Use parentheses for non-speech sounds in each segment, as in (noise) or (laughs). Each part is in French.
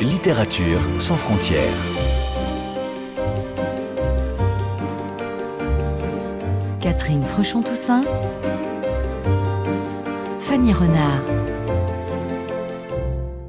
Littérature sans frontières. Catherine Fruchon-Toussaint. Fanny Renard.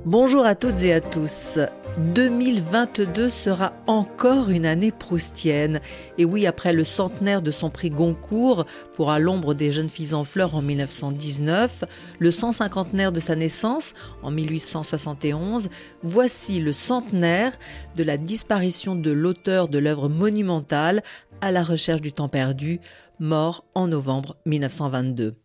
Bonjour à toutes et à tous. 2022 sera encore une année proustienne. Et oui, après le centenaire de son prix Goncourt pour À l'ombre des jeunes filles en fleurs en 1919, le 150 de sa naissance en 1871, voici le centenaire de la disparition de l'auteur de l'œuvre monumentale À la recherche du temps perdu, mort en novembre 1922.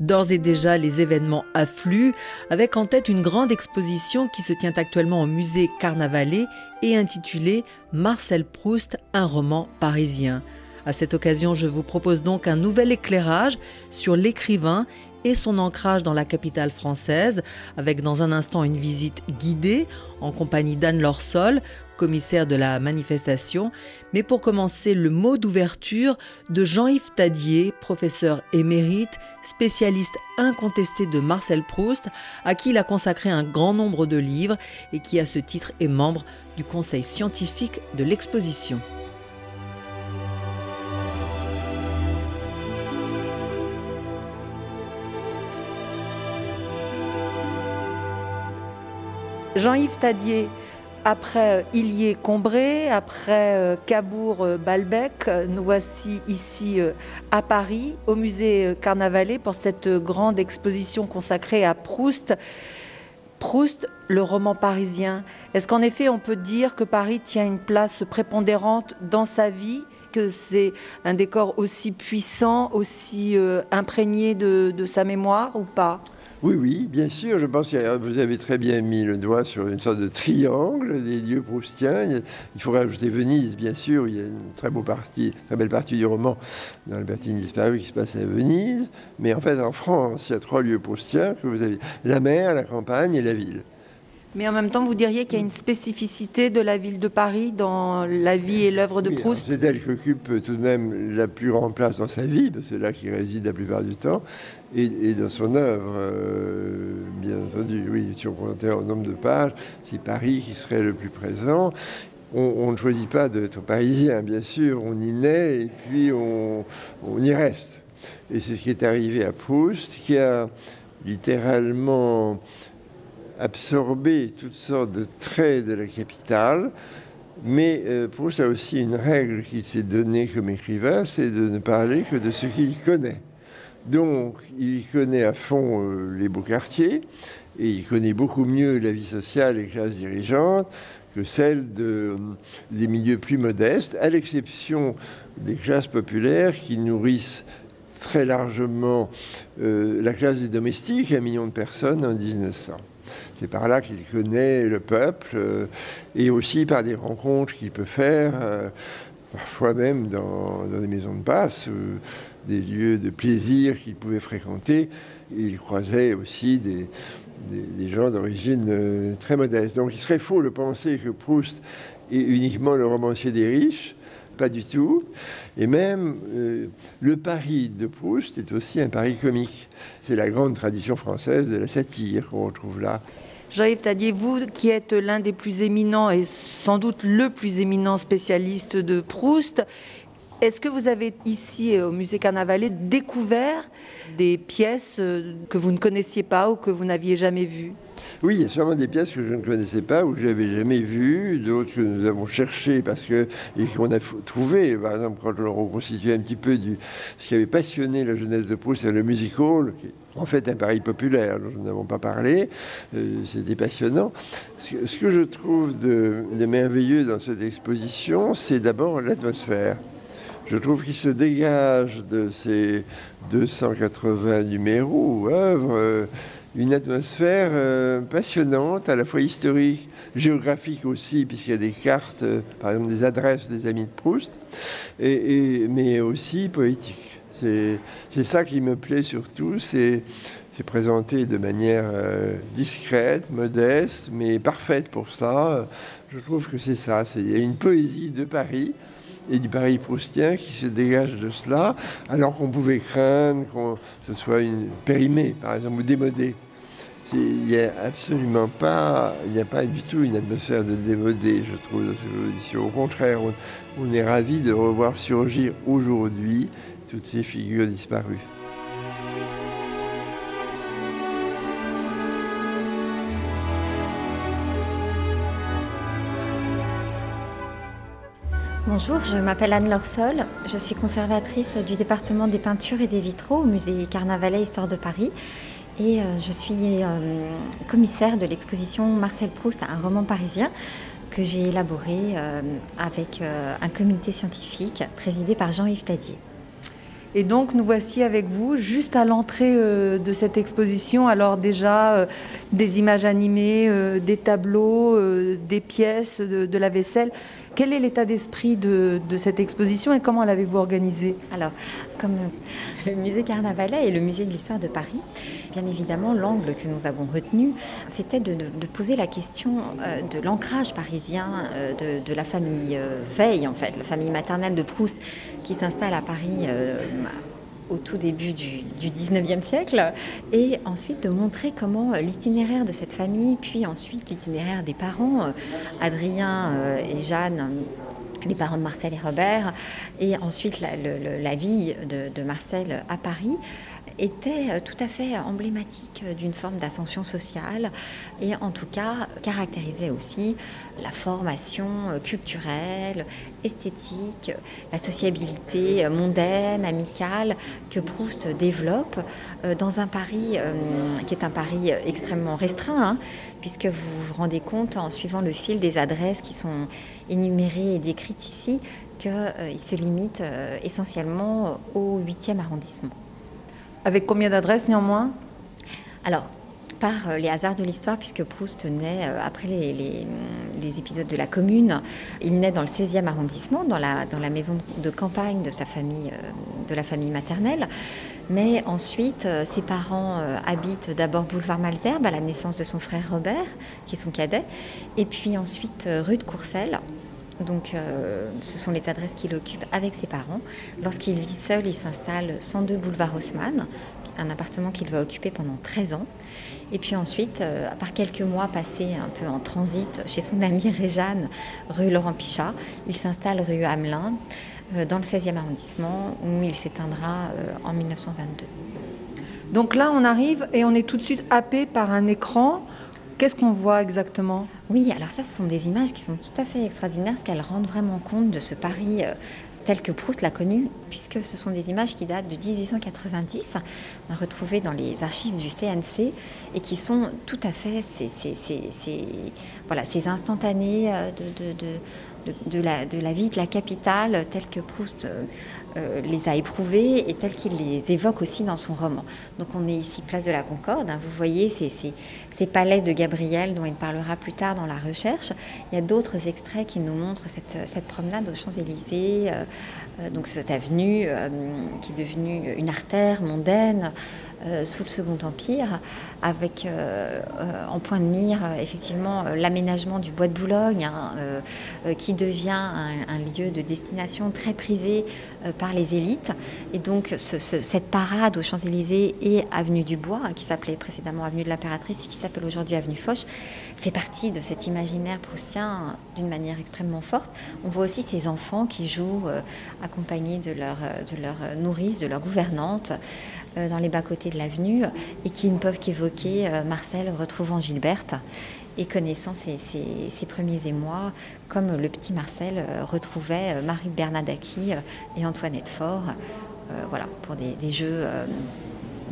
D'ores et déjà, les événements affluent, avec en tête une grande exposition qui se tient actuellement au musée Carnavalet et intitulée Marcel Proust, un roman parisien. À cette occasion, je vous propose donc un nouvel éclairage sur l'écrivain et son ancrage dans la capitale française, avec dans un instant une visite guidée en compagnie d'Anne Lorsol, commissaire de la manifestation. Mais pour commencer, le mot d'ouverture de Jean-Yves Tadier, professeur émérite, spécialiste incontesté de Marcel Proust, à qui il a consacré un grand nombre de livres et qui à ce titre est membre du conseil scientifique de l'exposition. Jean-Yves Tadier, après Illier Combré, après euh, Cabourg euh, Balbec, nous voici ici euh, à Paris, au musée Carnavalet, pour cette grande exposition consacrée à Proust. Proust, le roman parisien. Est-ce qu'en effet on peut dire que Paris tient une place prépondérante dans sa vie que c'est un décor aussi puissant, aussi imprégné de sa mémoire ou pas? Oui, oui, bien sûr. Je pense que vous avez très bien mis le doigt sur une sorte de triangle des lieux proustiens. Il faut rajouter Venise, bien sûr. Il y a une très, beau partie, très belle partie du roman dans le Bertine disparu qui se passe à Venise. Mais en fait, en France, il y a trois lieux proustiens que vous avez la mer, la campagne et la ville. Mais en même temps, vous diriez qu'il y a une spécificité de la ville de Paris dans la vie et l'œuvre de Proust C'est elle qui occupe tout de même la plus grande place dans sa vie, c'est là qu'il réside la plupart du temps, et, dans son œuvre, euh, bien entendu. Oui, si on comptait en nombre de pages, c'est Paris qui serait le plus présent. On, ne choisit pas d'être parisien, bien sûr, on y naît et puis on, y reste. Et c'est ce qui est arrivé à Proust, qui a littéralement absorber toutes sortes de traits de la capitale. Mais euh, Proust a aussi une règle qu'il s'est donnée comme écrivain, c'est de ne parler que de ce qu'il connaît. Donc, il connaît à fond euh, les beaux quartiers, et il connaît beaucoup mieux la vie sociale et classes dirigeantes que celle de, des milieux plus modestes, à l'exception des classes populaires qui nourrissent très largement euh, la classe des domestiques, un million de personnes en 1900. C'est par là qu'il connaît le peuple euh, et aussi par des rencontres qu'il peut faire, euh, parfois même dans, des maisons de passe, des lieux de plaisir qu'il pouvait fréquenter. il croisait aussi des, gens d'origine euh, très modeste. Donc il serait faux de penser que Proust est uniquement le romancier des riches. Pas du tout. Et même le Paris de Proust est aussi un Paris comique. C'est la grande tradition française de la satire qu'on retrouve là. Jean-Yves Tadier, vous qui êtes l'un des plus éminents et sans doute le plus éminent spécialiste de Proust, est-ce que vous avez ici au musée Carnavalet découvert des pièces euh, que vous ne connaissiez pas ou que vous n'aviez jamais vues? Oui, il y a sûrement des pièces que je ne connaissais pas ou que je n'avais jamais vues, d'autres que nous avons cherchées parce que, et qu'on a trouvé. Par exemple, quand on reconstituait un petit peu ce qui avait passionné la jeunesse de Proust, c'est le music hall, qui est en fait un pari populaire, dont nous n'avons pas parlé. Euh, c'était passionnant. Ce, que je trouve de merveilleux dans cette exposition, c'est d'abord l'atmosphère je trouve qu'il se dégage de ces 280 numéros ou œuvres euh, une atmosphère euh, passionnante, à la fois historique, géographique aussi, puisqu'il y a des cartes, euh, par exemple des adresses des amis de Proust, et, mais aussi poétique. C'est ça qui me plaît surtout, c'est présenter de manière discrète, modeste, mais parfaite pour ça. Je trouve que c'est ça. Il y a une poésie de Paris et du Paris proustien qui se dégage de cela, alors qu'on pouvait craindre que ce soit une, périmé, par exemple, ou démodé. Il n'y a absolument pas, il n'y a pas du tout une atmosphère de démodé, je trouve, dans cette audition. Au contraire, on est ravi de revoir surgir aujourd'hui toutes ces figures disparues. Bonjour, je m'appelle Anne Lorsol, je suis conservatrice du département des peintures et des vitraux au musée Carnavalet Histoire de Paris et euh, je suis euh, commissaire de l'exposition Marcel Proust, un roman parisien que j'ai élaboré euh, avec un comité scientifique présidé par Jean-Yves Tadier. Et donc nous voici avec vous juste à l'entrée de cette exposition. Alors déjà des images animées, des tableaux, des pièces, de, la vaisselle. Quel est l'état d'esprit de, cette exposition et comment l'avez-vous organisée? Alors, comme le musée Carnavalet et le musée de l'histoire de Paris, bien évidemment, l'angle que nous avons retenu, c'était de, poser la question euh, de l'ancrage parisien euh, de, la famille euh, Veille, en fait, la famille maternelle de Proust, qui s'installe à Paris au tout début du, du 19e siècle, et ensuite de montrer comment l'itinéraire de cette famille, puis ensuite l'itinéraire des parents, Adrien et Jeanne, les parents de Marcel et Robert, et ensuite la, vie de, Marcel à Paris, était euh, tout à fait emblématique d'une forme d'ascension sociale et en tout cas caractérisait aussi la formation euh, culturelle, esthétique, la sociabilité euh, mondaine, amicale que Proust développe dans un Paris qui est un Paris extrêmement restreint, hein, puisque vous vous rendez compte en suivant le fil des adresses qui sont énumérées et décrites ici qu'il se limite essentiellement au 8e arrondissement. Avec combien d'adresses néanmoins? Alors, par euh, les hasards de l'histoire, puisque Proust naît euh, après les, épisodes de la Commune. Il naît dans le 16e arrondissement, dans la, maison de campagne de sa famille, euh, la famille maternelle. Mais ensuite, ses parents habitent d'abord boulevard Malzerbe à la naissance de son frère Robert, qui est son cadet, et puis ensuite rue de Courcelles, donc, ce sont les adresses qu'il occupe avec ses parents. Lorsqu'il vit seul, il s'installe 102 boulevard Haussmann, un appartement qu'il va occuper pendant 13 ans. Et puis ensuite, euh, quelques mois passés un peu en transit chez son amie Réjeanne, rue Laurent Pichat, il s'installe rue Hamelin, euh, dans le 16e arrondissement, où il s'éteindra euh, en 1922. Donc là, on arrive et on est tout de suite happé par un écran. Qu'est-ce qu'on voit exactement? Oui, alors ça, ce sont des images qui sont tout à fait extraordinaires, parce qu'elles rendent vraiment compte de ce Paris tel que Proust l'a connu, puisque ce sont des images qui datent de 1890, retrouvées dans les archives du CNC, et qui sont tout à fait ces, ces instantanés euh, de, de, la, de, la, vie de la capitale, telle que Proust euh, euh, les a éprouvés et tels qu'il les évoque aussi dans son roman. Donc on est ici place de la Concorde, hein. vous voyez ces, ces, palais de Gabriel dont il parlera plus tard dans la recherche. Il y a d'autres extraits qui nous montrent cette, cette promenade aux Champs-Élysées, euh, donc cette avenue qui est devenue une artère mondaine. Euh, sous le Second Empire, avec euh, euh, en point de mire effectivement l'aménagement du bois de Boulogne, hein, qui devient un, lieu de destination très prisé par les élites. Et donc cette parade aux Champs-Élysées et avenue du Bois, qui s'appelait précédemment avenue de l'Impératrice et qui s'appelle aujourd'hui avenue Foch, fait partie de cet imaginaire proustien d'une manière extrêmement forte. On voit aussi ces enfants qui jouent accompagnés de leur, de leur nourrice, de leur gouvernante. Euh, dans les bas-côtés de l'avenue et qui ne peuvent qu'évoquer euh, Marcel retrouvant Gilberte et connaissant ses, premiers émois, comme le petit Marcel euh, retrouvait Marie Bernadaki et Antoinette Faure, voilà, pour des jeux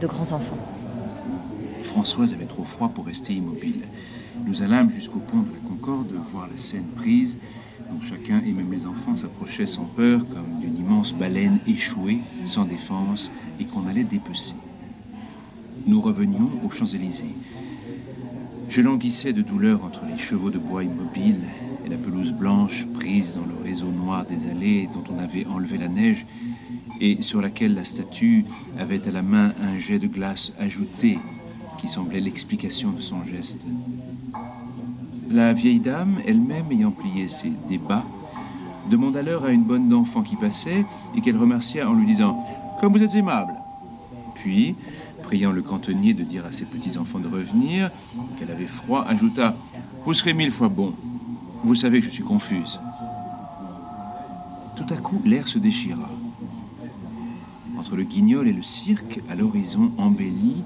de grands enfants. Françoise avait trop froid pour rester immobile. Nous allâmes jusqu'au pont de la Concorde voir la scène prise dont chacun, et même les enfants, s'approchaient sans peur, comme d'une immense baleine échouée, sans défense, et qu'on allait dépecer. Nous revenions aux Champs-Élysées. Je languissais de douleur entre les chevaux de bois immobiles et la pelouse blanche prise dans le réseau noir des allées dont on avait enlevé la neige et sur laquelle la statue avait à la main un jet de glace ajouté qui semblait l'explication de son geste. La vieille dame, elle-même ayant plié ses débats, demanda alors à une bonne d'enfant qui passait et qu'elle remercia en lui disant Comme vous êtes aimable. Puis, priant le cantonnier de dire à ses petits-enfants de revenir, qu'elle avait froid, ajouta Vous serez mille fois bon. Vous savez que je suis confuse. Tout à coup, l'air se déchira. Entre le guignol et le cirque, à l'horizon embelli,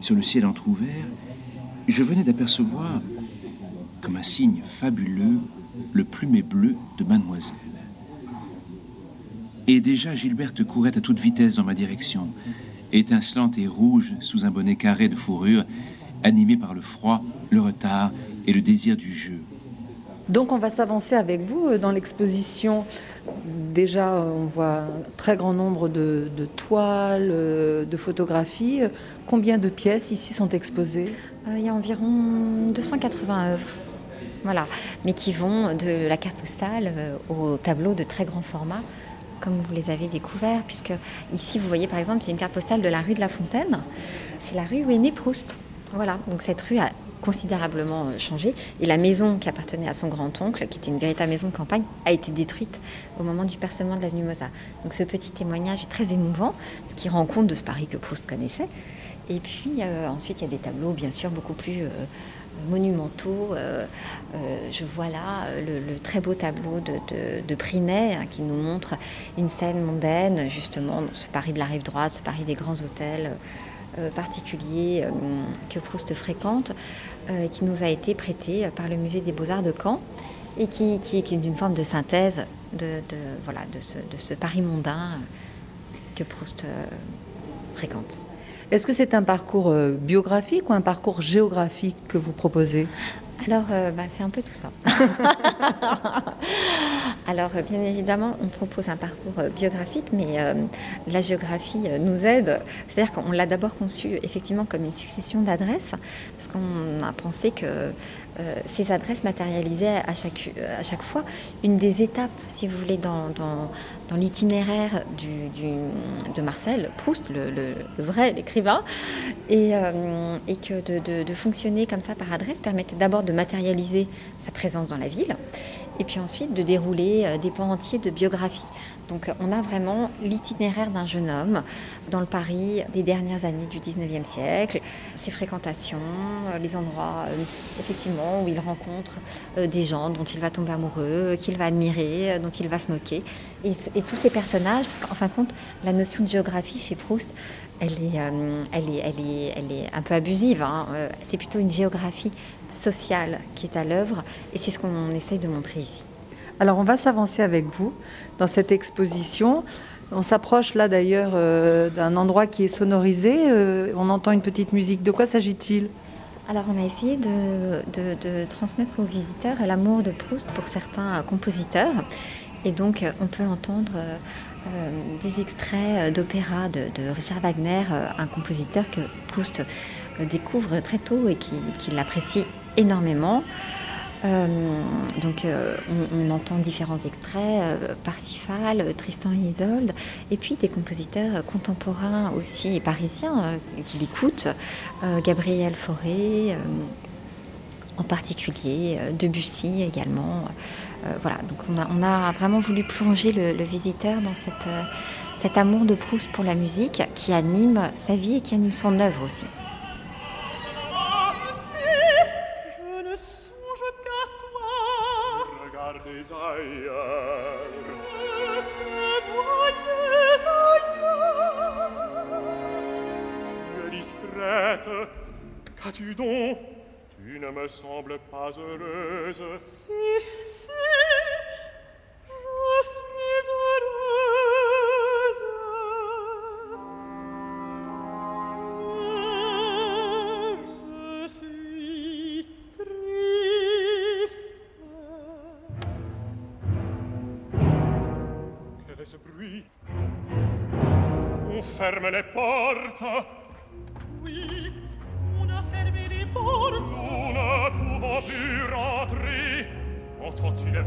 sur le ciel entr'ouvert, je venais d'apercevoir, comme un signe fabuleux, le plumet bleu de mademoiselle. Et déjà Gilberte courait à toute vitesse dans ma direction, étincelante et rouge sous un bonnet carré de fourrure, animée par le froid, le retard et le désir du jeu. Donc on va s'avancer avec vous euh, dans l'exposition. Déjà, euh, on voit un très grand nombre de, de toiles, euh, de photographies. Combien de pièces ici sont exposées? Il y a environ 280 œuvres. Voilà, mais qui vont de la carte postale au tableau de très grand format, comme vous les avez découverts, puisque ici, vous voyez par exemple, a une carte postale de la rue de la Fontaine. C'est la rue où est né Proust. Voilà, donc cette rue a considérablement changé. Et la maison qui appartenait à son grand-oncle, qui était une véritable maison de campagne, a été détruite au moment du percement de l'avenue Mozart. Donc ce petit témoignage est très émouvant, ce qui rend compte de ce Paris que Proust connaissait. Et puis euh, ensuite, il y a des tableaux, bien sûr, beaucoup plus euh, monumentaux. Euh, je vois là le, très beau tableau de, de, Prinet hein, qui nous montre une scène mondaine, justement, ce Paris de la rive droite, ce Paris des grands hôtels particulier que Proust fréquente, qui nous a été prêté par le musée des beaux-arts de Caen et qui, est une forme de synthèse de, de ce Paris mondain que Proust fréquente. Est-ce que c'est un parcours euh, biographique ou un parcours géographique que vous proposez? Alors, euh, bah, c'est un peu tout ça. (laughs) Alors, euh, bien évidemment, on propose un parcours biographique, mais la géographie nous aide. C'est-à-dire qu'on l'a d'abord conçu effectivement comme une succession d'adresses, parce qu'on a pensé que ces adresses matérialisaient à chaque, à chaque fois une des étapes, si vous voulez, dans, l'itinéraire de Marcel Proust, le, vrai, l'écrivain, et, euh, que de, de, fonctionner comme ça par adresse permettait d'abord de matérialiser sa présence dans la ville, et puis ensuite de dérouler euh, des pans entiers de biographie. Donc on a vraiment l'itinéraire d'un jeune homme dans le Paris des dernières années du 19e siècle, ses fréquentations, euh, les endroits euh, effectivement où il rencontre des gens dont il va tomber amoureux, qu'il va admirer, dont il va se moquer. Et, tous ces personnages, parce qu'en fin de compte, la notion de géographie chez Proust, elle est un peu abusive. Hein. C'est plutôt une géographie sociale qui est à l'œuvre et c'est ce qu'on essaye de montrer ici. Alors on va s'avancer avec vous dans cette exposition. On s'approche là d'ailleurs euh, d'un endroit qui est sonorisé. Euh, on entend une petite musique. De quoi s'agit-il? Alors on a essayé de, transmettre aux visiteurs l'amour de Proust pour certains compositeurs. Et donc on peut entendre euh, des extraits d'opéra de, Richard Wagner, un compositeur que Proust découvre très tôt et qui, qui l'apprécie énormément. Euh, donc euh, on, entend différents extraits, euh, Parsifal, Tristan et Isolde, et puis des compositeurs contemporains aussi parisiens qui l'écoutent, Gabriel Fauré en particulier, Debussy également. voilà, donc on a, vraiment voulu plonger le, le visiteur dans cette, cet amour de Proust pour la musique qui anime sa vie et qui anime son œuvre aussi. me semble pas heureuse. Si, si, je suis heureuse. Mais je suis triste. Quel est ce bruit? On ferme les portes. quand tu le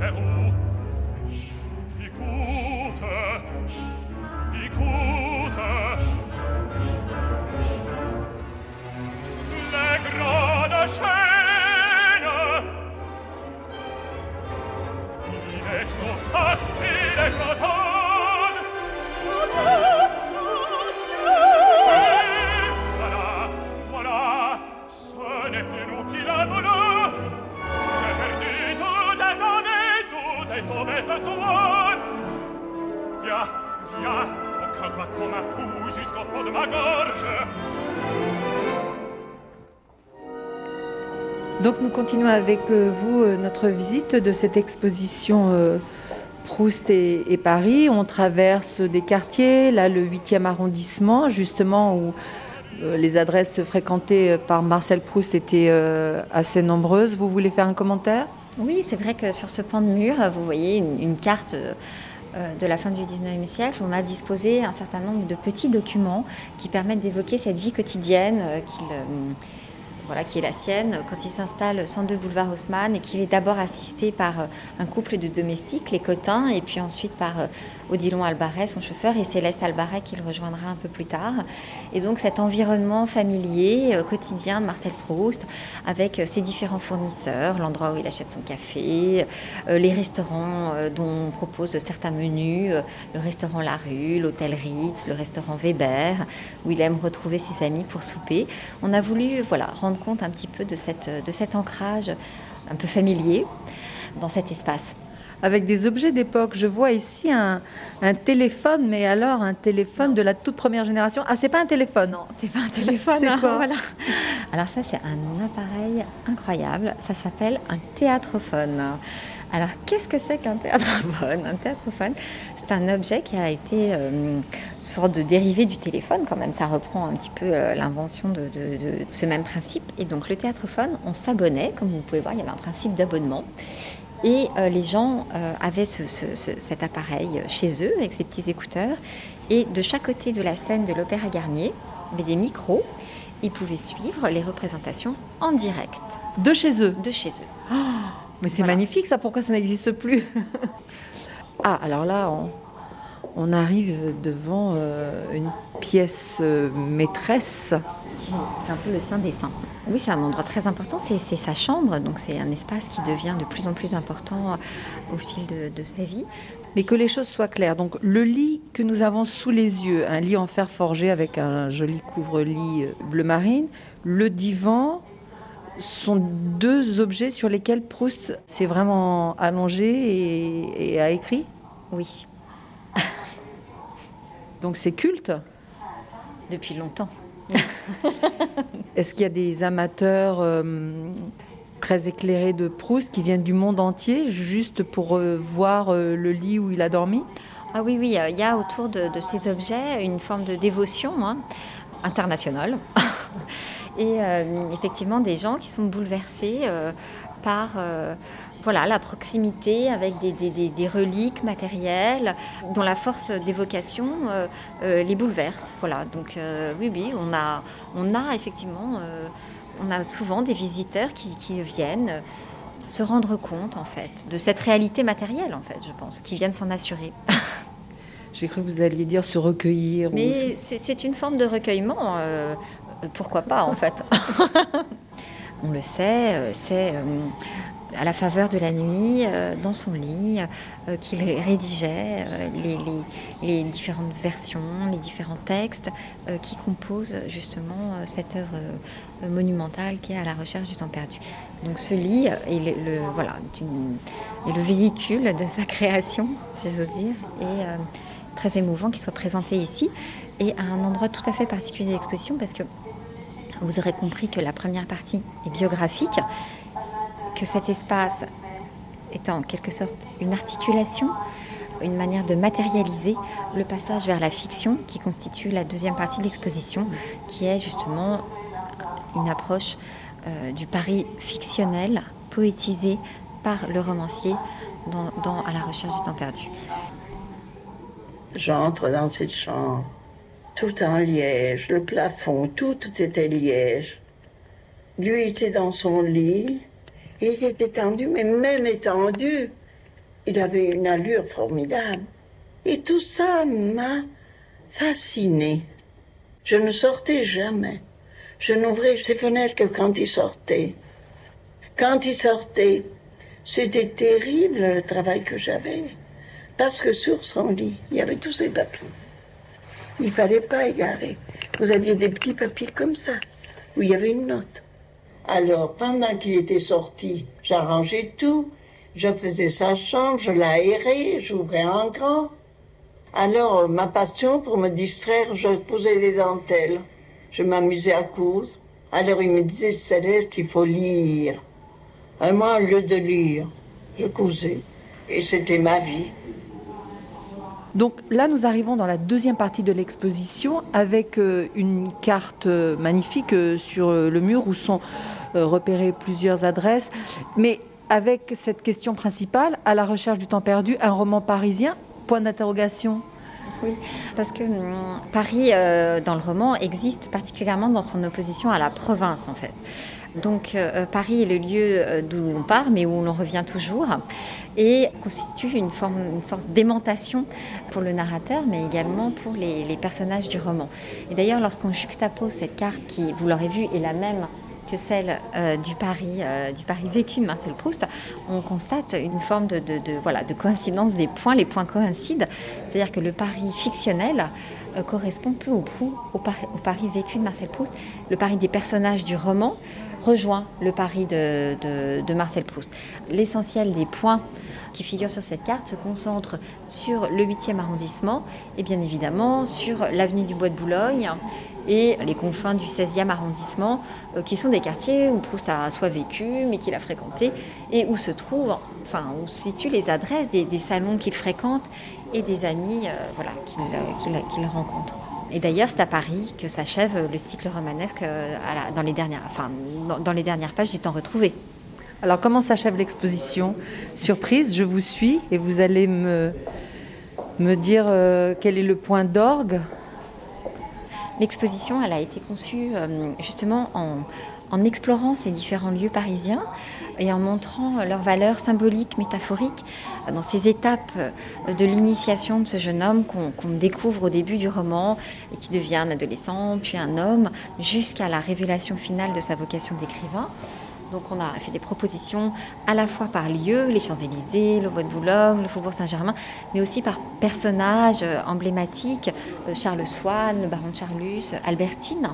avec euh, vous euh, notre visite de cette exposition euh, Proust et, Paris. On traverse des quartiers, là le 8e arrondissement, justement où les adresses fréquentées par Marcel Proust étaient assez nombreuses. Vous voulez faire un commentaire? Oui, c'est vrai que sur ce pan de mur, vous voyez une, carte de la fin du 19e siècle, on a disposé un certain nombre de petits documents qui permettent d'évoquer cette vie quotidienne qu'il voilà, qui est la sienne, quand il s'installe 102 boulevard Haussmann et qu'il est d'abord assisté par euh, un couple de domestiques, les Cotins, et puis ensuite par euh, Odilon Albaret, son chauffeur, et Céleste Albaret, qu'il rejoindra un peu plus tard. Et donc cet environnement familier, euh, quotidien de Marcel Proust, avec ses différents fournisseurs, l'endroit où il achète son café, les restaurants dont on propose certains menus, le restaurant La Rue, l'hôtel Ritz, le restaurant Weber, où il aime retrouver ses amis pour souper. On a voulu voilà, rendre compte un petit peu de, cette, de cet ancrage un peu familier dans cet espace avec des objets d'époque. Je vois ici un, téléphone, mais alors un téléphone de la toute première génération. Ah, c'est pas un téléphone Non, c'est pas un téléphone. c'est hein, quoi voilà. Alors ça, c'est un appareil incroyable. Ça s'appelle un théâtrophone. Alors, qu'est-ce que c'est qu'un théâtrophone? Un théâtrophone, c'est un objet qui a été euh, une sorte de dérivé du téléphone quand même. Ça reprend un petit peu euh, l'invention de, de, ce même principe. Et donc, le théâtrophone, on s'abonnait, comme vous pouvez voir, il y avait un principe d'abonnement. Et euh, les gens avaient cet appareil chez eux avec ces petits écouteurs. Et de chaque côté de la scène de l'Opéra Garnier, avait des micros. Ils pouvaient suivre les représentations en direct. De chez eux De chez eux. Oh, mais c'est magnifique ça, pourquoi ça n'existe plus? (laughs) Ah, alors là, on, on arrive devant euh, une pièce euh, maîtresse. C'est un peu le Saint des Saints. Oui, c'est un endroit très important, c'est sa chambre, donc c'est un espace qui devient de plus en plus important euh, au fil de, sa vie. Mais que les choses soient claires. Donc le lit que nous avons sous les yeux, un lit en fer forgé avec un joli couvre-lit bleu marine, le divan, sont deux objets sur lesquels Proust s'est vraiment allongé et, et a écrit Oui. (laughs) Donc c'est culte Depuis longtemps. (laughs) Est-ce qu'il y a des amateurs euh, très éclairés de Proust qui viennent du monde entier juste pour euh, voir euh, le lit où il a dormi? Ah oui, oui, il y a autour de, ces objets une forme de dévotion hein, internationale. (laughs) Et effectivement, des gens qui sont bouleversés par voilà, la proximité avec des, reliques matérielles dont la force d'évocation euh, euh, les bouleverse. Voilà, donc euh, oui, oui, on a, on a effectivement, on a souvent des visiteurs qui, viennent se rendre compte en fait de cette réalité matérielle en fait, je pense, qui viennent s'en assurer. J'ai cru que vous alliez dire se recueillir. Mais c'est une forme de recueillement, pourquoi pas en fait. (laughs) on le sait, c'est à la faveur de la nuit, euh, dans son lit, euh, qu'il rédigeait euh, les, différentes versions, les différents textes qui composent justement cette œuvre monumentale qui est à la recherche du temps perdu. Donc ce lit est le, voilà, est le véhicule de sa création, si j'ose dire, et très émouvant qu'il soit présenté ici et à un endroit tout à fait particulier de l'exposition parce que vous aurez compris que la première partie est biographique que cet espace est en quelque sorte une articulation, une manière de matérialiser le passage vers la fiction qui constitue la deuxième partie de l'exposition, qui est justement une approche euh, du Paris fictionnel, poétisé par le romancier dans, à la recherche du temps perdu. J'entre dans cette chambre, tout en liège, le plafond, tout était liège. Lui était dans son lit, il était étendu, mais même étendu, il avait une allure formidable. Et tout ça m'a fasciné. Je ne sortais jamais. Je n'ouvrais ses fenêtres que quand il sortait. Quand il sortait, c'était terrible le travail que j'avais. Parce que sur son lit, il y avait tous ses papiers. Il fallait pas égarer. Vous aviez des petits papiers comme ça, où il y avait une note. Alors, pendant qu'il était sorti, j'arrangeais tout. Je faisais sa chambre, je l'aérais, j'ouvrais un grand. Alors, ma passion, pour me distraire, je posais des dentelles. Je m'amusais à coudre. Alors, il me disait, Céleste, il faut lire. Et moi, au lieu de lire, je cousais. Et c'était ma vie. Donc là, nous arrivons dans la deuxième partie de l'exposition avec euh, une carte euh, magnifique euh, sur le mur où sont repérées plusieurs adresses. Mais avec cette question principale, à la recherche du temps perdu, un roman parisien? Point d'interrogation. Oui, parce que hum, Paris, dans le roman, existe particulièrement dans son opposition à la province, en fait. Donc euh, Paris est le lieu euh, d'où l'on part, mais où l'on revient toujours, et constitue une, forme, une force d'aimantation pour le narrateur, mais également pour les, personnages du roman. Et d'ailleurs, lorsqu'on juxtapose cette carte, qui, vous l'aurez vu, est la même que celle euh, du, Paris, du Paris vécu de Marcel Proust, on constate une forme de, voilà, de coïncidence des points. Les points coïncident, c'est-à-dire que le Paris fictionnel correspond peu ou prou au, au, Paris vécu de Marcel Proust, le Paris des personnages du roman rejoint le Paris de, Marcel Proust. L'essentiel des points qui figurent sur cette carte se concentre sur le 8e arrondissement et bien évidemment sur l'avenue du Bois de Boulogne et les confins du 16e arrondissement, euh, qui sont des quartiers où Proust a soit vécu, mais qu'il a fréquenté, et où se trouvent, enfin, où se situent les adresses des, salons qu'il fréquente et des amis euh, voilà, qu'il rencontre. Et d'ailleurs, c'est à Paris que s'achève le cycle romanesque euh, dans, les dernières, enfin, dans, les dernières pages du temps retrouvé. Alors, comment s'achève l'exposition? Surprise, je vous suis et vous allez me, dire euh, quel est le point d'orgue L'exposition, elle a été conçue euh, justement en, explorant ces différents lieux parisiens et en montrant leurs valeurs symboliques, métaphoriques, dans ces étapes de l'initiation de ce jeune homme qu'on découvre au début du roman et qui devient un adolescent, puis un homme, jusqu'à la révélation finale de sa vocation d'écrivain. Donc on a fait des propositions à la fois par lieu, les Champs-Élysées, le Bois de Boulogne, le Faubourg Saint-Germain, mais aussi par personnages emblématiques, euh, Charles Swann, le baron de Charlus, Albertine.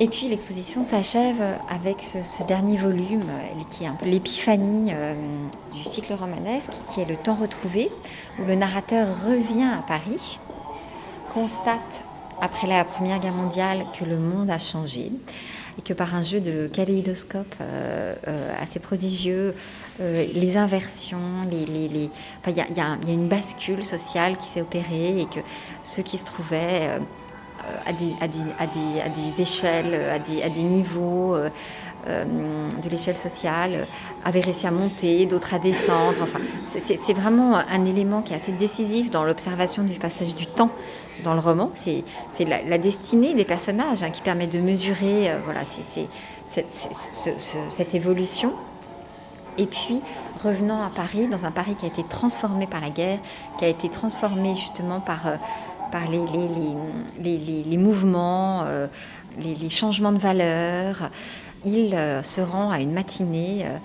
Et puis l'exposition s'achève avec ce, dernier volume, euh, qui est l'épiphanie euh, du cycle romanesque, qui est le temps retrouvé, où le narrateur revient à Paris, constate après la Première Guerre mondiale que le monde a changé et que par un jeu de kaléidoscope euh, assez prodigieux, les inversions, il y, a, une bascule sociale qui s'est opérée et que ceux qui se trouvaient euh, à des, échelles, à des, niveaux euh, euh, de l'échelle sociale, avaient réussi à monter, d'autres à descendre. Enfin, c'est vraiment un élément qui est assez décisif dans l'observation du passage du temps dans le roman. C'est la, destinée des personnages hein, qui permet de mesurer voilà, cette, évolution. Et puis, revenant à Paris, dans un Paris qui a été transformé par la guerre, qui a été transformé justement par par les, mouvements, euh, les, changements de valeur. Il euh, se rend à une matinée euh,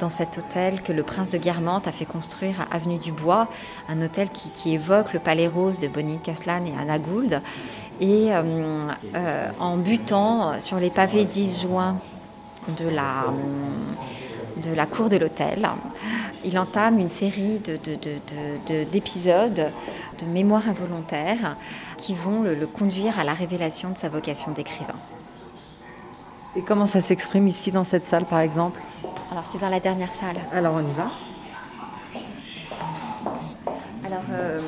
dans cet hôtel que le prince de Guermantes a fait construire à Avenue du Bois, un hôtel qui, évoque le palais rose de Bonnie Caslan et Anna Gould. Et en butant sur les pavés disjoints de la, de la cour de l'hôtel, il entame une série d'épisodes de mémoire involontaire qui vont le, conduire à la révélation de sa vocation d'écrivain. Et comment ça s'exprime ici dans cette salle par exemple? Alors c'est dans la dernière salle. Alors on y va alors, euh,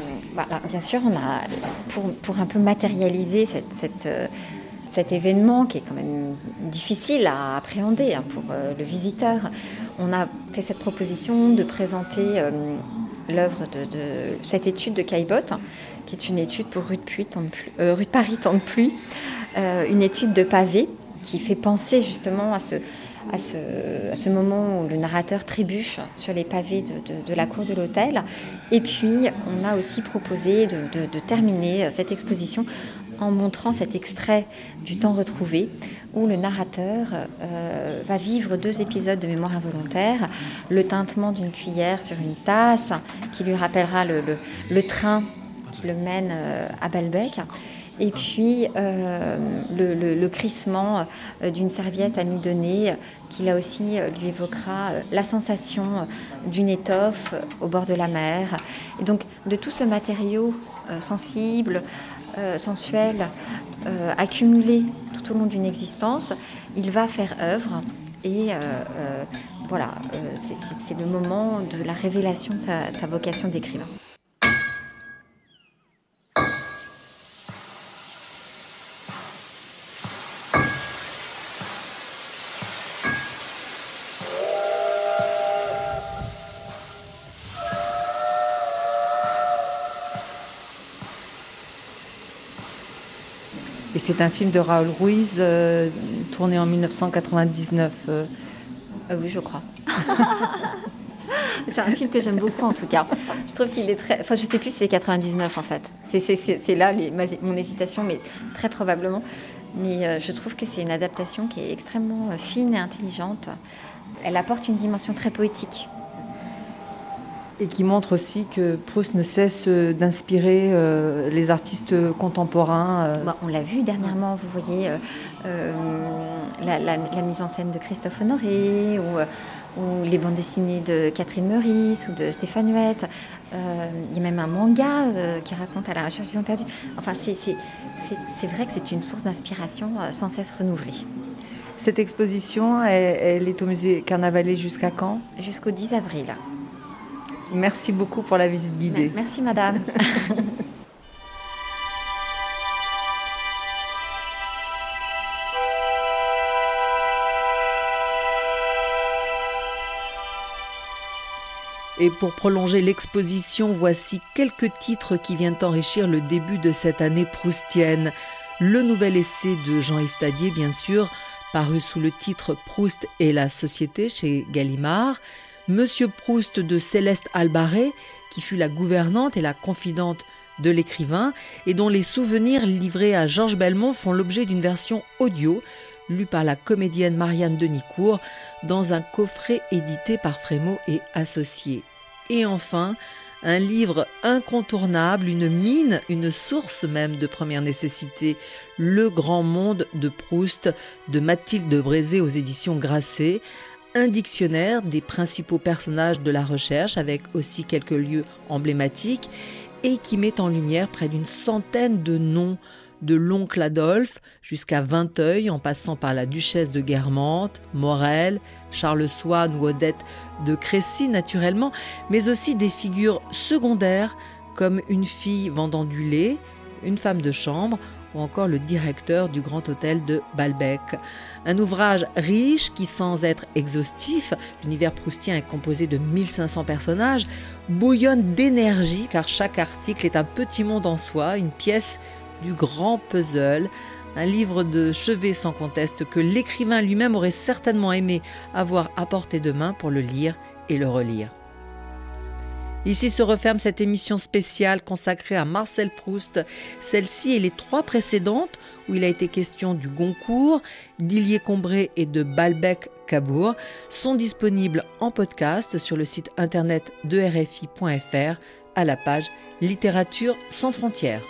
bien sûr, on a, pour, pour, un peu matérialiser cette, euh, cet événement qui est quand même difficile à appréhender hein, pour euh, le visiteur, on a fait cette proposition de présenter l'œuvre de, cette étude de Caillebotte, qui est une étude pour rue de, Puy, rue de Paris, tant de pluie, une étude de pavé qui fait penser justement à ce, à ce, moment où le narrateur trébuche sur les pavés de, la cour de l'hôtel. Et puis, on a aussi proposé de, de, terminer cette exposition en montrant cet extrait du temps retrouvé où le narrateur euh, va vivre deux épisodes de mémoire involontaire, le tintement d'une cuillère sur une tasse qui lui rappellera le, le, train qui le mène euh, à Balbec, et puis euh, le, crissement d'une serviette amidonnée qui là aussi lui évoquera la sensation d'une étoffe au bord de la mer. Et donc de tout ce matériau sensible, euh, sensuel euh, accumulé tout au long d'une existence, il va faire œuvre Et voilà, c'est le moment de la révélation de sa vocation d'écrivain. C'est un film de Raoul Ruiz, euh, tourné en 1999. Euh. Ah oui, je crois. (laughs) c'est un film que j'aime beaucoup en tout cas. Je trouve qu'il est très. Enfin, je sais plus si c'est 99 en fait. C'est là mon hésitation, mais très probablement. Mais euh, je trouve que c'est une adaptation qui est extrêmement fine et intelligente. Elle apporte une dimension très poétique et qui montre aussi que Proust ne cesse d'inspirer euh, les artistes contemporains. Euh. Bah, on l'a vu dernièrement, vous voyez, euh, la, mise en scène de Christophe Honoré ou, ou les bandes dessinées de Catherine Meurice ou de Stéphane Huette. Il y a même un manga qui raconte à la recherche du temps perdu. Enfin, c'est vrai que c'est une source d'inspiration sans cesse renouvelée. Cette exposition, elle, elle est au musée Carnavalet jusqu'à quand? Jusqu'au 10 avril. Merci beaucoup pour la visite guidée. Merci madame. (laughs) Et pour prolonger l'exposition, voici quelques titres qui viennent enrichir le début de cette année proustienne. Le nouvel essai de Jean-Yves Tadier, bien sûr, paru sous le titre Proust et la société chez Gallimard. Monsieur Proust de Céleste Albaret, qui fut la gouvernante et la confidente de l'écrivain, et dont les souvenirs livrés à Georges Belmont font l'objet d'une version audio, lue par la comédienne Marianne Denicourt, dans un coffret édité par Frémaux et Associés. Et enfin, un livre incontournable, une mine, une source même de première nécessité, Le Grand Monde de Proust de Mathilde Brézé aux éditions Grasset, un dictionnaire des principaux personnages de la recherche avec aussi quelques lieux emblématiques et qui met en lumière près d'une centaine de noms de l'oncle Adolphe jusqu'à Vinteuil en passant par la duchesse de Guermantes, Morel, Charles Swann ou Odette de Crécy naturellement, mais aussi des figures secondaires comme une fille vendant du lait, une femme de chambre ou encore le directeur du Grand Hôtel de Balbec. Un ouvrage riche qui, sans être exhaustif, l'univers proustien est composé de 1500 personnages, bouillonne d'énergie car chaque article est un petit monde en soi, une pièce du grand puzzle, un livre de chevet sans conteste que l'écrivain lui-même aurait certainement aimé avoir à portée de main pour le lire et le relire. Ici se referme cette émission spéciale consacrée à Marcel Proust. Celle-ci et les trois précédentes, où il a été question du Goncourt, d'Illier-Combré et de Balbec-Cabourg, sont disponibles en podcast sur le site internet de RFI.fr à la page Littérature sans frontières.